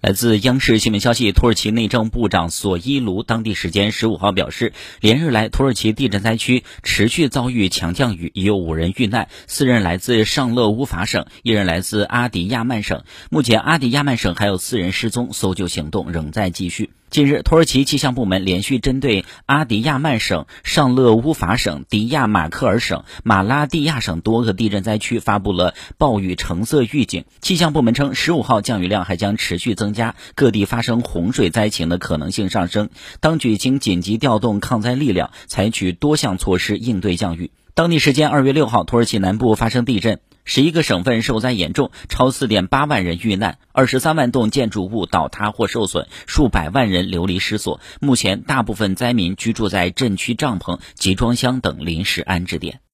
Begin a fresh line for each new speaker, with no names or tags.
来自央视新闻消息，土耳其内政部长索伊卢当地时间十五号表示，连日来土耳其地震灾区持续遭遇强降雨，已有五人遇难，四人来自上勒乌法省，一人来自阿迪亚曼省。目前，阿迪亚曼省还有四人失踪，搜救行动仍在继续。近日，土耳其气象部门连续针对阿迪亚曼省、上勒乌法省、迪亚马克尔省、马拉蒂亚省多个地震灾区发布了暴雨橙色预警。气象部门称，十五号降雨量还将持续增增加，各地发生洪水灾情的可能性上升。当局经紧急调动抗灾力量，采取多项措施应对降雨。当地时间二月六号，土耳其南部发生地震。十一个省份受灾严重，超四点八万人遇难，二十三万栋建筑物倒塌或受损，数百万人流离失所。目前，大部分灾民居住在镇区帐篷、集装箱等临时安置点。